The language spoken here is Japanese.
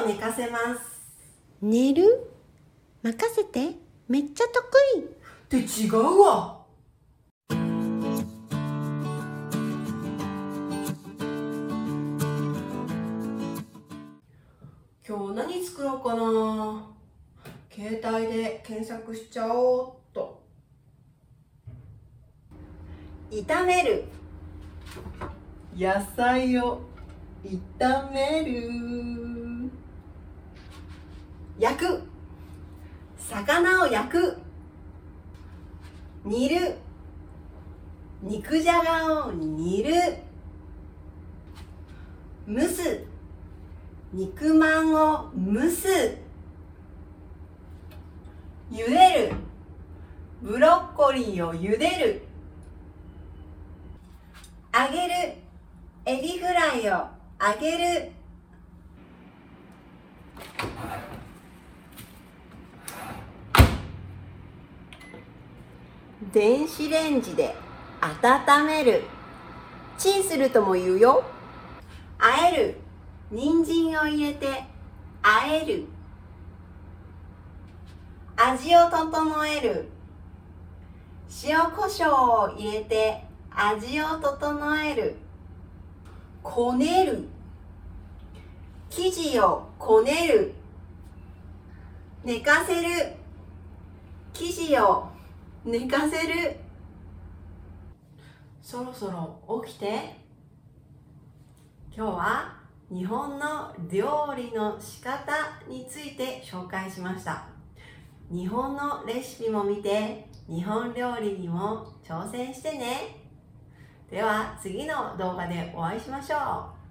を寝かせます。寝る？任せて。めっちゃ得意。って違うわ。今日何作ろうかな。携帯で検索しちゃおうっと。炒める。野菜を炒める焼く。魚を焼く。煮る。肉じゃがを煮る。蒸す。肉まんを蒸す。茹でる。ブロッコリーを茹でる。揚げる。エビフライを揚げる。電子レンジで温める。チンするとも言うよ。あえる。人参を入れてあえる。味を整える。塩コショウを入れて味を整える。こねる。生地をこねる。寝かせる。生地を寝かせる。そろそろ起きて。今日は日本の料理の仕方について紹介しました。日本のレシピも見て日本料理にも挑戦してね。では次の動画でお会いしましょう。